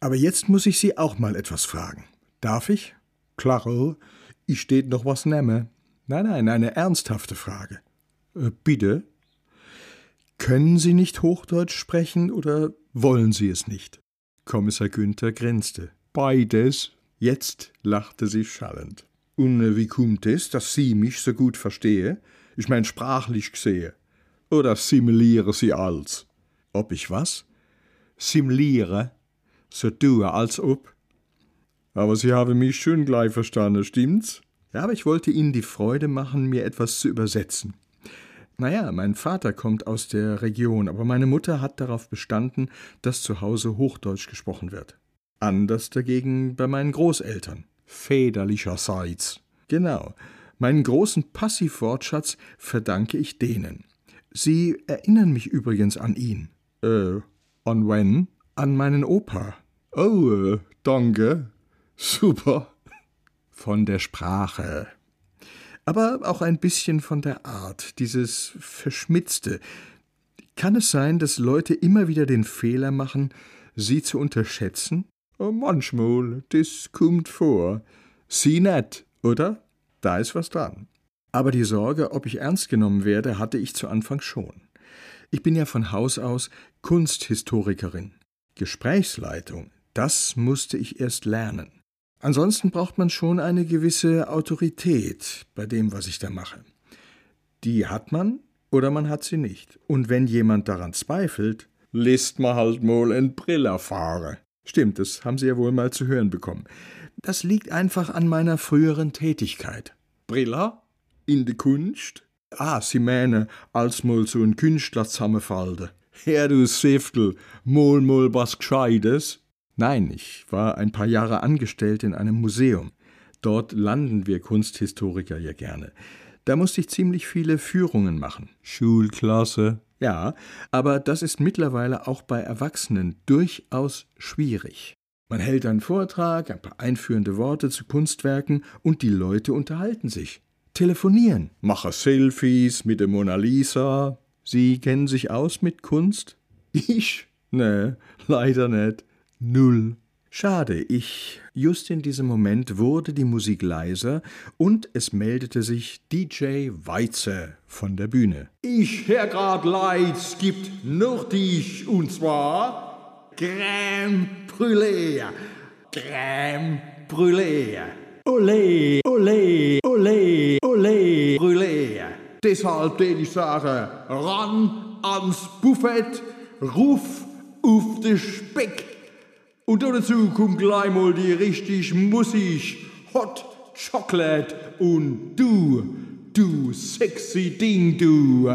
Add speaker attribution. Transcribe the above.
Speaker 1: Aber jetzt muss ich Sie auch mal etwas fragen. Darf ich? Klaro, ich steht noch was nemme. Nein, nein, eine ernsthafte Frage. Äh, bitte? Können Sie nicht Hochdeutsch sprechen oder wollen Sie es nicht? Kommissar Günther grinste. Beides. Jetzt lachte sie schallend. Und wie kommt es, dass Sie mich so gut verstehe? Ich mein sprachlich gesehe. Oder simuliere Sie als? Ob ich was? Simuliere? So tue als ob. Aber Sie haben mich schon gleich verstanden, stimmt's? Ja, aber ich wollte Ihnen die Freude machen, mir etwas zu übersetzen. Naja, mein Vater kommt aus der Region, aber meine Mutter hat darauf bestanden, dass zu Hause Hochdeutsch gesprochen wird. Anders dagegen bei meinen Großeltern. Väterlicherseits. Genau. Meinen großen Passivwortschatz verdanke ich denen. Sie erinnern mich übrigens an ihn. Äh, an wen? An meinen Opa. Oh, danke. Super. Von der Sprache. Aber auch ein bisschen von der Art, dieses Verschmitzte. Kann es sein, dass Leute immer wieder den Fehler machen, sie zu unterschätzen? Oh, manchmal, das kommt vor. Sie net, oder? Da ist was dran. Aber die Sorge, ob ich ernst genommen werde, hatte ich zu Anfang schon. Ich bin ja von Haus aus Kunsthistorikerin. Gesprächsleitung, das musste ich erst lernen. Ansonsten braucht man schon eine gewisse Autorität bei dem, was ich da mache. Die hat man oder man hat sie nicht. Und wenn jemand daran zweifelt, lässt man halt mal ein Briller fahren. Stimmt, das haben Sie ja wohl mal zu hören bekommen. Das liegt einfach an meiner früheren Tätigkeit. Briller? In de Kunst? Ah, Sie meinen, als mal so ein Künstler zusammenfallte. Herr du Säftel, mal mal was Gescheites? Nein, ich war ein paar Jahre angestellt in einem Museum. Dort landen wir Kunsthistoriker ja gerne. Da musste ich ziemlich viele Führungen machen. Schulklasse, ja, aber das ist mittlerweile auch bei Erwachsenen durchaus schwierig. Man hält einen Vortrag, ein paar einführende Worte zu Kunstwerken und die Leute unterhalten sich. Telefonieren, mache Selfies mit der Mona Lisa. Sie kennen sich aus mit Kunst? Ich? Nee, leider nicht. Null. Schade, ich. Just in diesem Moment wurde die Musik leiser und es meldete sich DJ Weize von der Bühne. Ich, Herr grad leid, gibt nur dich und zwar Crème Brûlée. Crème Brûlée. Ole, ole, ole, ole, Brûlée. Deshalb den ich sage, ran ans Buffet, ruf auf den Speck. Und dazu kommt gleich mal die richtig Musik, Hot Chocolate und du, du sexy Ding, du.